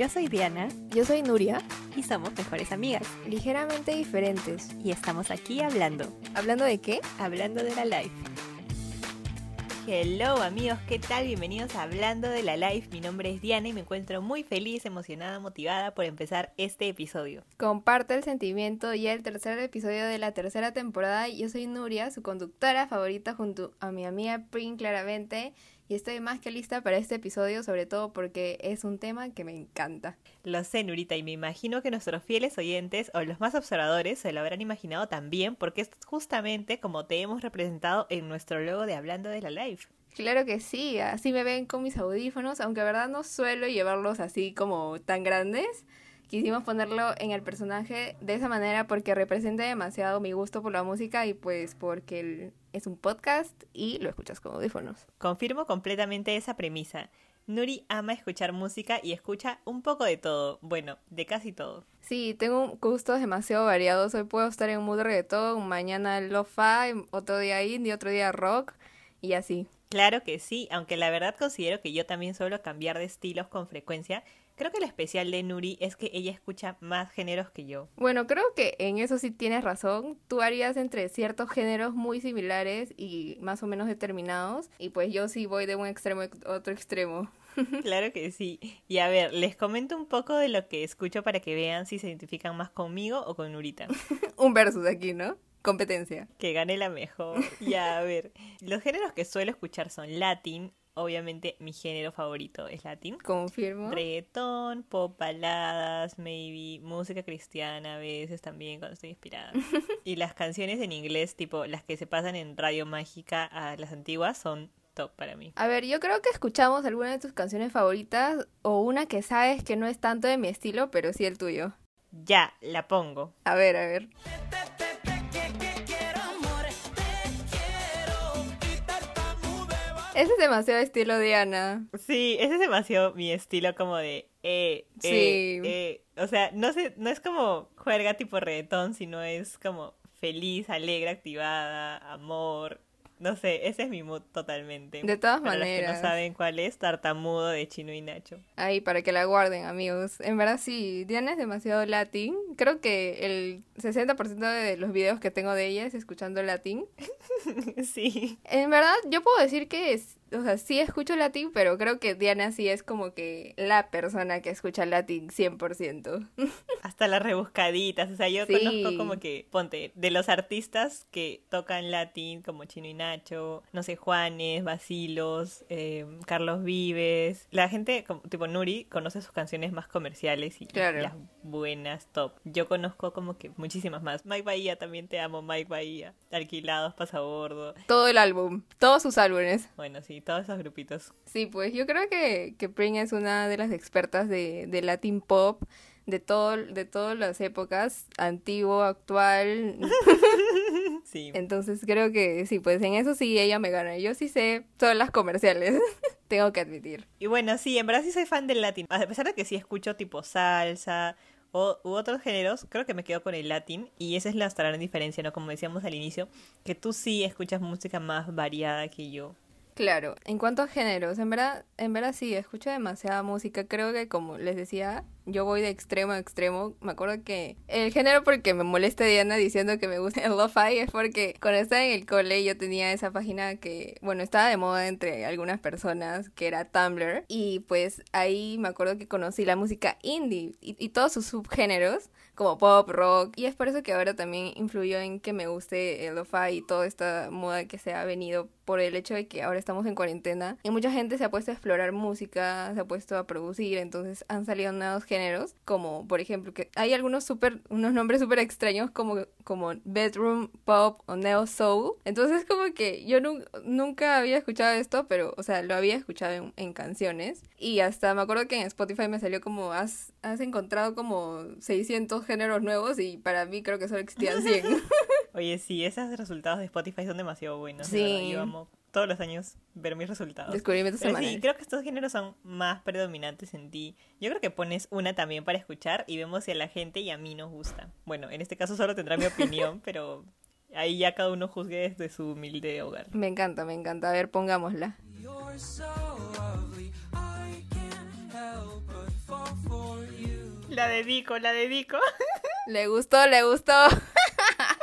Yo soy Diana Yo soy Nuria, y somos mejores amigas. ligeramente diferentes. Y estamos aquí hablando, ¿Hablando de qué? hablando de la life. Hello amigos, ¿qué tal? Bienvenidos a Hablando de la Life. Mi nombre es Diana y me encuentro muy feliz, emocionada, motivada por empezar este episodio. Comparte el sentimiento y el tercer episodio de la tercera temporada. Yo soy Nuria, su conductora favorita junto a mi amiga Prin claramente. Y estoy más que lista para este episodio, sobre todo porque es un tema que me encanta. Lo sé, Nurita, y me imagino que nuestros fieles oyentes o los más observadores se lo habrán imaginado también, porque es justamente como te hemos representado en nuestro logo de Hablando de la Life. Claro que sí, así me ven con mis audífonos, aunque verdad no suelo llevarlos así como tan grandes. Quisimos ponerlo en el personaje de esa manera porque representa demasiado mi gusto por la música y pues porque el- es un podcast y lo escuchas con audífonos. Confirmo completamente esa premisa. Nuri ama escuchar música y escucha un poco de todo, bueno, de casi todo. Sí, tengo gustos demasiado variados. Hoy puedo estar en mood de reggaetón, mañana lo-fi, otro día indie, otro día rock y así. Claro que sí, aunque la verdad considero que yo también suelo cambiar de estilos con frecuencia. Creo que lo especial de Nuri es que ella escucha más géneros que yo. Bueno, creo que en eso sí tienes razón. Tú harías entre ciertos géneros muy similares y más o menos determinados. Y pues yo sí voy de un extremo a otro extremo. Claro que sí. Y a ver, les comento un poco de lo que escucho para que vean si se identifican más conmigo o con Nurita. un versus aquí, ¿no? Competencia. Que gane la mejor. Ya, a ver. Los géneros que suelo escuchar son latin. Obviamente mi género favorito es latin. Confirmo. Reggaetón, pop, baladas, maybe, música cristiana a veces también cuando estoy inspirada. y las canciones en inglés, tipo las que se pasan en Radio Mágica a las antiguas, son top para mí. A ver, yo creo que escuchamos alguna de tus canciones favoritas o una que sabes que no es tanto de mi estilo, pero sí el tuyo. Ya, la pongo. A ver, a ver. Ese es demasiado estilo Diana. Sí, ese es demasiado mi estilo como de eh, eh, Sí. eh. O sea, no sé, no es como juerga tipo reggaetón, sino es como feliz, alegre, activada, amor. No sé, ese es mi mood totalmente. De todas Para maneras. Las que no saben cuál es, tartamudo de Chino y Nacho. Ahí, para que la guarden, amigos. En verdad, sí, Diana es demasiado latín. Creo que el 60% de los videos que tengo de ella es escuchando latín. sí. En verdad, yo puedo decir que es, o sea, sí escucho latín, pero creo que Diana sí es como que la persona que escucha latín 100%. Hasta las rebuscaditas. O sea, yo Sí. conozco como que, ponte, de los artistas que tocan latín, como Chino y Nacho, no sé, Juanes, Basilos, eh, Carlos Vives. La gente, como, tipo Nuri, conoce sus canciones más comerciales y Claro. las buenas, top. Yo conozco como que muchísimas más. Mike Bahía, también te amo, Mike Bahía. Alquilados, pasabordo. Todo el álbum, todos sus álbumes. Bueno, sí, todos esos grupitos. Sí, pues yo creo que, que Pring es una de las expertas de, de Latin Pop, de, todo, de todas las épocas, antiguo, actual. Sí. Entonces creo que sí, pues en eso sí ella me gana. Yo sí sé todas las comerciales, tengo que admitir. Y bueno, sí, en verdad sí soy fan del latín. A pesar de que sí escucho tipo salsa o, u otros géneros, creo que me quedo con el latín. Y esa es la gran diferencia, ¿no? Como decíamos al inicio, que tú sí escuchas música más variada que yo. Claro, en cuanto a géneros, en verdad, en verdad sí, escucho demasiada música. Creo que como les decía, yo voy de extremo a extremo. Me acuerdo que el género porque me molesta Diana diciendo que me gusta el lo-fi es porque cuando estaba en el cole yo tenía esa página que, bueno, estaba de moda entre algunas personas, que era Tumblr. Y pues ahí me acuerdo que conocí la música indie y, y todos sus subgéneros como pop, rock, y es por eso que ahora también influyó en que me guste el lo-fi y toda esta moda que se ha venido por el hecho de que ahora estamos en cuarentena y mucha gente se ha puesto a explorar música, se ha puesto a producir, entonces han salido nuevos géneros, como por ejemplo que hay algunos super, unos nombres súper extraños como, como bedroom pop o neo soul, entonces como que yo nu- nunca había escuchado esto, pero o sea, lo había escuchado en, en canciones y hasta me acuerdo que en Spotify me salió como has, has encontrado como 600 géneros nuevos y para mí creo que solo existían 100. Oye, sí, esos resultados de Spotify son demasiado buenos. Sí. verdad. Yo amo todos los años ver mis resultados. Descubrimientos Pero semanales. sí, creo que estos géneros son más predominantes en ti. Yo creo que pones una también para escuchar y vemos si a la gente y a mí nos gusta. Bueno, en este caso solo tendrá mi opinión, pero ahí ya cada uno juzgue desde su humilde hogar. Me encanta, me encanta. A ver, pongámosla. La dedico, la dedico. Le gustó, le gustó.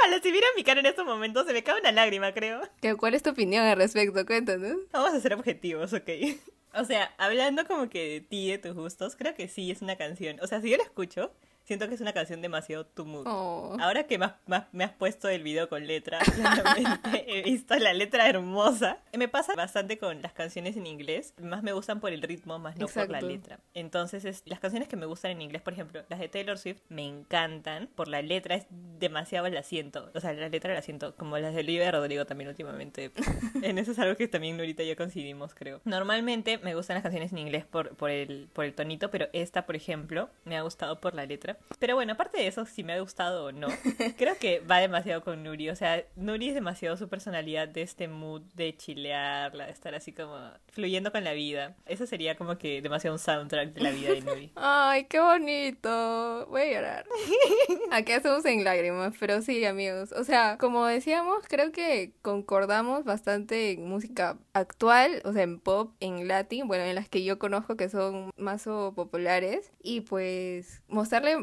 Ojalá si vieran mi cara en estos momentos se me cae una lágrima, creo. ¿Qué- ¿Cuál es tu opinión al respecto? Cuéntanos. Vamos a ser objetivos, ok. O sea, hablando como que de ti, de tus gustos, creo que sí es una canción. O sea, si yo la escucho, siento que es una canción demasiado to mood. Oh. Ahora que más, más me has puesto el video con letra, he visto la letra hermosa. Me pasa bastante con las canciones en inglés. Más me gustan por el ritmo, más no por la Exacto. letra. Entonces, es- las canciones que me gustan en inglés, por ejemplo, las de Taylor Swift, me encantan. Por la letra es demasiado la siento. O sea, la letra la siento. Como las de Olivia Rodrigo también últimamente. en eso es algo que también ahorita ya coincidimos, creo. Normalmente me gustan las canciones en inglés por, por, el, por el tonito, pero esta, por ejemplo, me ha gustado por la letra. Pero bueno, aparte de eso, si me ha gustado o no, creo que va demasiado con Nuri. O sea, Nuri es demasiado su personalidad de este mood de chilearla, de estar así como fluyendo con la vida. Eso sería como que demasiado un soundtrack de la vida de Nuri. Ay, qué bonito. Voy a llorar. Aquí hacemos en lágrimas, pero sí, amigos. O sea, como decíamos, creo que concordamos bastante en música actual, o sea, en pop, en latín, bueno, en las que yo conozco que son más populares. Y pues mostrarle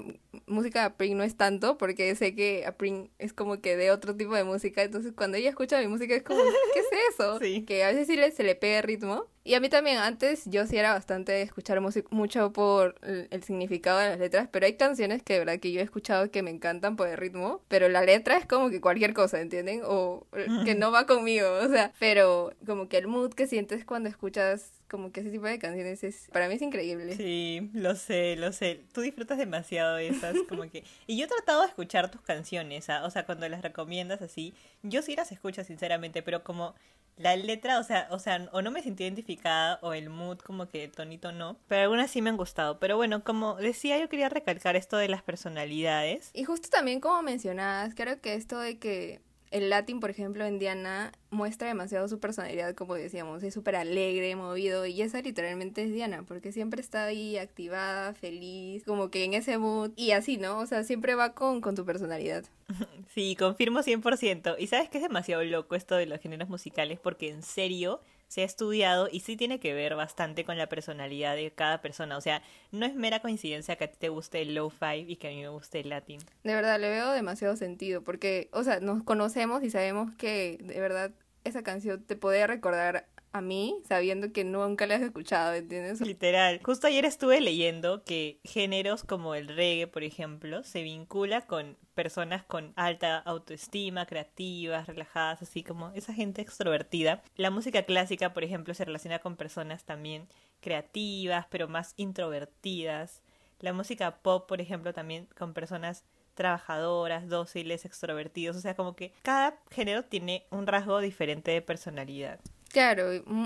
música a Pring no es tanto, porque sé que a Pring es como que de otro tipo de música. Entonces, cuando ella escucha mi música es como, ¿qué es eso? Sí. Que a veces sí le, se le pega el ritmo. Y a mí también antes yo sí era bastante de escuchar música mucho por el, el significado de las letras, pero hay canciones que de verdad que yo he escuchado que me encantan por el ritmo, pero la letra es como que cualquier cosa, ¿entienden? O eh, que no va conmigo, o sea, pero como que el mood que sientes cuando escuchas como que ese tipo de canciones es para mí es increíble. Sí, lo sé, lo sé. Tú disfrutas demasiado de esas, como que... Y yo he tratado de escuchar tus canciones, ¿ah? o sea, cuando las recomiendas así, yo sí las escucho sinceramente, pero como la letra, o sea, o sea, o no me sentí identificada, o el mood como que tonito no, pero algunas sí me han gustado. Pero bueno, como decía, yo quería recalcar esto de las personalidades. Y justo también como mencionabas, creo que esto de que el latín, por ejemplo, en Diana muestra demasiado su personalidad, como decíamos, es súper alegre, movido, y esa literalmente es Diana, porque siempre está ahí activada, feliz, como que en ese mood, y así, ¿no? O sea, siempre va con, con tu personalidad. Sí, confirmo 100%. Y sabes que es demasiado loco esto de los géneros musicales porque en serio se ha estudiado y sí tiene que ver bastante con la personalidad de cada persona. O sea, no es mera coincidencia que a ti te guste el low-fi y que a mí me guste el latín. De verdad, le veo demasiado sentido, porque, o sea, nos conocemos y sabemos que de verdad esa canción te podría recordar a mí, sabiendo que nunca la has escuchado, ¿entiendes? Literal. Justo ayer estuve leyendo que géneros como el reggae, por ejemplo, se vincula con personas con alta autoestima, creativas, relajadas, así como esa gente extrovertida. La música clásica, por ejemplo, se relaciona con personas también creativas, pero más introvertidas. La música pop, por ejemplo, también con personas trabajadoras, dóciles, extrovertidos. O sea, como que cada género tiene un rasgo diferente de personalidad. Claro,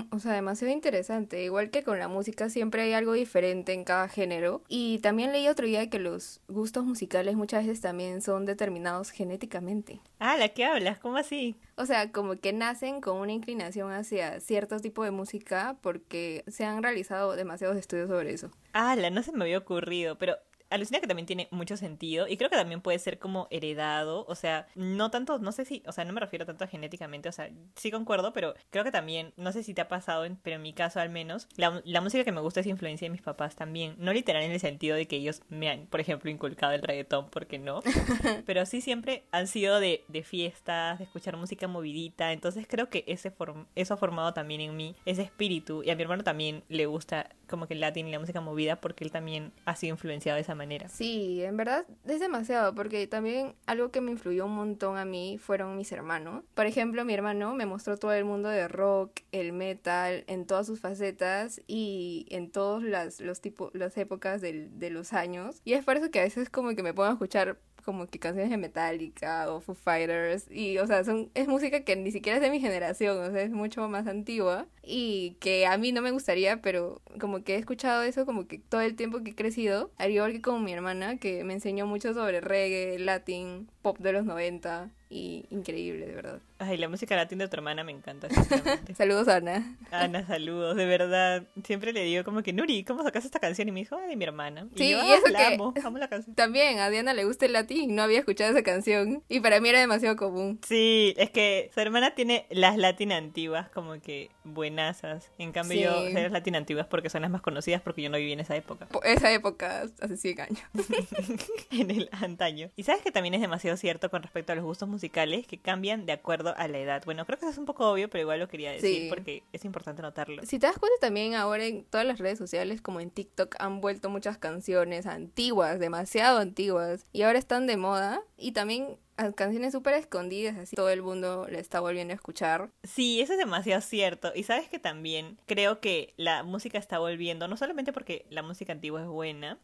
o sea, demasiado interesante. Igual que con la música, siempre hay algo diferente en cada género. Y también leí otro día que los gustos musicales muchas veces también son determinados genéticamente. Ah, ¿la qué hablas? ¿Cómo así? O sea, como que nacen con una inclinación hacia cierto tipo de música porque se han realizado demasiados estudios sobre eso. Ah, la no se me había ocurrido, pero alucina que también tiene mucho sentido y creo que también puede ser como heredado, o sea, no tanto, no sé si, o sea, no me refiero tanto a genéticamente, o sea, sí concuerdo, pero creo que también, no sé si te ha pasado, pero en mi caso al menos, la, la música que me gusta es influencia de mis papás también, no literal en el sentido de que ellos me han, por ejemplo, inculcado el reggaetón, porque no, pero sí siempre han sido de, de fiestas, de escuchar música movidita, entonces creo que ese form- eso ha formado también en mí ese espíritu y a mi hermano también le gusta como que el latín y la música movida porque él también ha sido influenciado de esa manera. Sí, en verdad es demasiado, porque también algo que me influyó un montón a mí fueron mis hermanos. Por ejemplo, mi hermano me mostró todo el mundo de rock, el metal, en todas sus facetas y en todas las, los las épocas de los años. Y es por eso que a veces como que me pongo a escuchar como que canciones de Metallica o Foo Fighters y o sea son es música que ni siquiera es de mi generación o sea es mucho más antigua y que a mí no me gustaría pero como que he escuchado eso como que todo el tiempo que he crecido al igual que con mi hermana que me enseñó mucho sobre reggae latín pop de los 90 y increíble, de verdad. Ay, la música latina de tu hermana me encanta. Saludos, Ana. Ana, saludos, de verdad. Siempre le digo como que, Nuri, ¿cómo sacas esta canción? Y me dijo, de mi hermana. Y Sí, yo, y "Ah, eso la que- amo, amo la canción. También a Diana le gusta el latín, no había escuchado esa canción y para mí era demasiado común. Sí, es que su hermana tiene las latin antiguas como que buenasas. En cambio Sí. yo sé las latin antiguas porque son las más conocidas porque yo no viví en esa época. Po- Esa época, hace 100 años. en el antaño. Y sabes que también es demasiado cierto con respecto a los gustos musicales que cambian de acuerdo a la edad. Bueno, creo que eso es un poco obvio, pero igual lo quería decir Sí. porque es importante notarlo. Si te das cuenta también ahora en todas las redes sociales como en TikTok han vuelto muchas canciones antiguas, demasiado antiguas y ahora están de moda y también canciones súper escondidas, así todo el mundo le está volviendo a escuchar. Sí, eso es demasiado cierto. Y sabes que también creo que la música está volviendo, no solamente porque la música antigua es buena,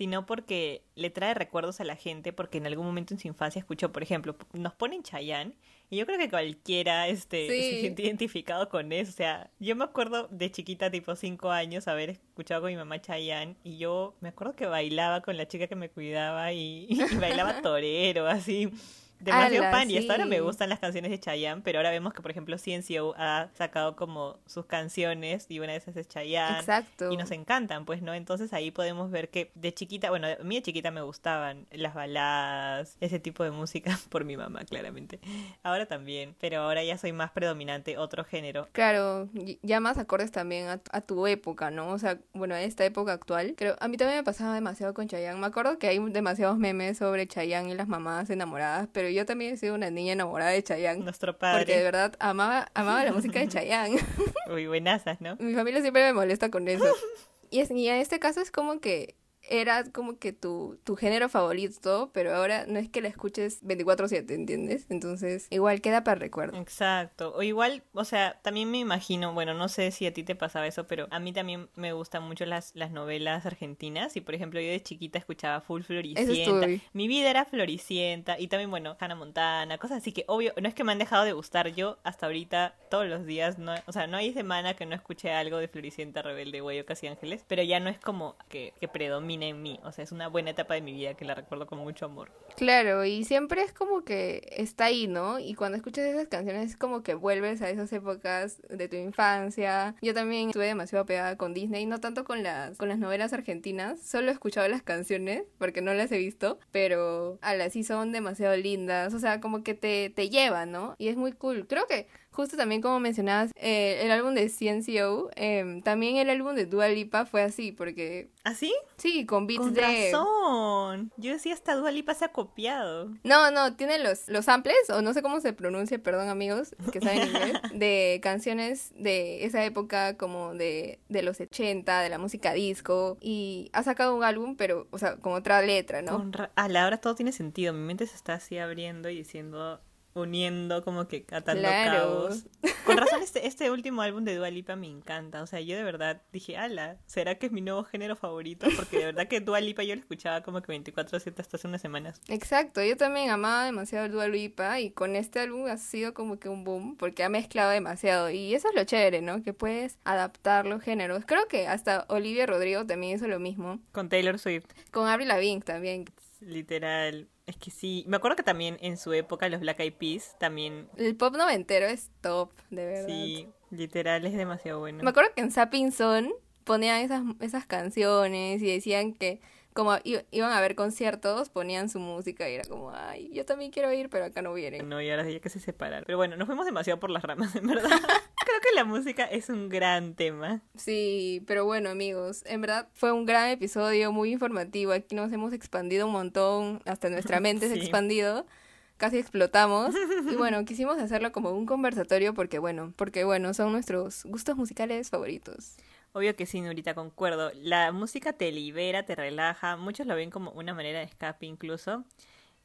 sino porque le trae recuerdos a la gente, porque en algún momento en su infancia escuchó, por ejemplo, nos ponen Chayanne, y yo creo que cualquiera este, Sí. se siente identificado con eso. O sea, yo me acuerdo de chiquita, tipo 5 años, haber escuchado con mi mamá Chayanne, y yo me acuerdo que bailaba con la chica que me cuidaba, y, y bailaba torero, así. Demasiado Ala, fan y hasta ahora me sí. gustan las canciones de Chayanne, pero ahora vemos que por ejemplo CNCO ha sacado como sus canciones y una de esas es Chayanne Exacto. y nos encantan, pues, ¿no? Entonces ahí podemos ver que de chiquita, bueno, a mí de chiquita me gustaban las baladas, ese tipo de música por mi mamá, claramente. Ahora también, pero ahora ya soy más predominante otro género. Claro, ya más acordes también a, a tu época, ¿no? O sea, bueno, a esta época actual. Creo, a mí también me pasaba demasiado con Chayanne. Me acuerdo que hay demasiados memes sobre Chayanne y las mamás enamoradas, pero yo también he sido una niña enamorada de Chayanne. Nuestro Porque de padre. verdad amaba, amaba la música de Chayanne. Uy, buenasas, ¿no? Mi familia siempre me molesta con eso. Y, es, y en este caso es como que era como que tu, tu género favorito, pero ahora no es que la escuches 24/7, ¿entiendes? Entonces, igual queda para recuerdo. Exacto. O igual, o sea, también me imagino, bueno, no sé si a ti te pasaba eso, pero a mí también me gustan mucho las, las novelas argentinas. Y por ejemplo, yo de chiquita escuchaba Full Floricienta. Mi vida era Floricienta. Y también, bueno, Hannah Montana, cosas así que, obvio, no es que me han dejado de gustar. Yo hasta ahorita, todos los días, no, o sea, no hay semana que no escuche algo de Floricienta, Rebelde, Güey, Casi Ángeles. Pero ya no es como que, que en mí. O sea, es una buena etapa de mi vida que la recuerdo con mucho amor. Claro, y siempre es como que está ahí, ¿no? Y cuando escuchas esas canciones es como que vuelves a esas épocas de tu infancia. Yo también estuve demasiado pegada con Disney, no tanto con las con las novelas argentinas, solo he escuchado las canciones porque no las he visto, pero a las sí son demasiado lindas, o sea, como que te te llevan, ¿no? Y es muy cool. Creo que Justo también como mencionabas, eh, el álbum de CNCO, em, también el álbum de Dua Lipa fue así, porque ¿Así? sí, con beats Con de... razón. Yo decía, esta Dua Lipa se ha copiado. No, no, tiene los, los samples, o no sé cómo se pronuncia, perdón amigos que saben inglés, de canciones de esa época como de, de los 80, de la música disco, y ha sacado un álbum, pero, o sea, con otra letra, ¿no? Con ra- A la hora todo tiene sentido. Mi mente se está así abriendo y diciendo, uniendo, como que atando Claro. cabos. Con razón, este, este último álbum de Dua Lipa me encanta. O sea, yo de verdad dije, ala, ¿será que es mi nuevo género favorito? Porque de verdad que Dua Lipa yo lo escuchaba como que 24-7 hasta hace unas semanas. Exacto, yo también amaba demasiado Dua Lipa y con este álbum ha sido como que un boom porque ha mezclado demasiado y eso es lo chévere, ¿no? Que puedes adaptar los géneros. Creo que hasta Olivia Rodrigo también hizo lo mismo. Con Taylor Swift, Con Avril Lavigne también. literal. Es que sí. Me acuerdo que también en su época los Black Eyed Peas también. El pop noventero es top, de verdad. Sí, literal es demasiado bueno. Me acuerdo que en Sapping ponían esas, esas canciones y decían que como iban a ver conciertos, ponían su música y era como, ay, yo también quiero ir, pero acá no vienen. No, y ahora ya que se separaron. Pero bueno, nos fuimos demasiado por las ramas, en verdad. Creo que la música es un gran tema. Sí, pero bueno amigos, en verdad fue un gran episodio, muy informativo. Aquí nos hemos expandido un montón, hasta nuestra mente se ha expandido, casi explotamos. Y bueno, quisimos hacerlo como un conversatorio porque bueno, porque bueno, son nuestros gustos musicales favoritos. Obvio que sí, Nurita, concuerdo. La música te libera, te relaja. Muchos lo ven como una manera de escape incluso.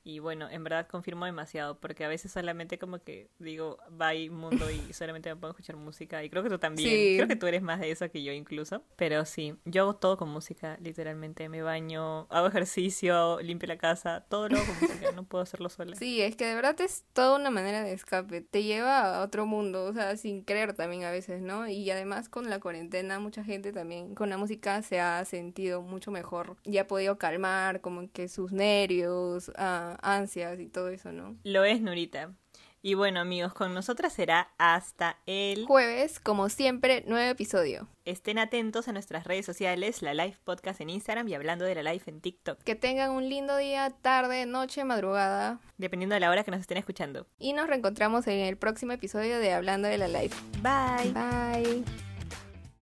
Y bueno, en verdad confirmo demasiado, porque a veces solamente como que digo, bye mundo y solamente me a escuchar música. Y creo que tú también. Sí. Creo que tú eres más de eso que yo incluso. Pero sí, yo hago todo con música, literalmente. Me baño, hago ejercicio, limpio la casa, todo lo hago con música. No puedo hacerlo sola. Sí, es que de verdad es toda una manera de escape. Te lleva a otro mundo, o sea, sin creer también a veces, ¿no? Y además con la cuarentena mucha gente también con la música se ha sentido mucho mejor y ha podido calmar como que sus nervios, ah, ansias y todo eso, ¿no? Lo es, Nurita. Y bueno, amigos, con nosotras será hasta el Jueves, como siempre, nuevo episodio. Estén atentos a nuestras redes sociales, la Live Podcast en Instagram y hablando de la Live en TikTok, Que tengan un lindo día, tarde, noche, madrugada. dependiendo de la hora que nos estén escuchando. Y nos reencontramos en el próximo episodio de Hablando de la Life. Bye. Bye.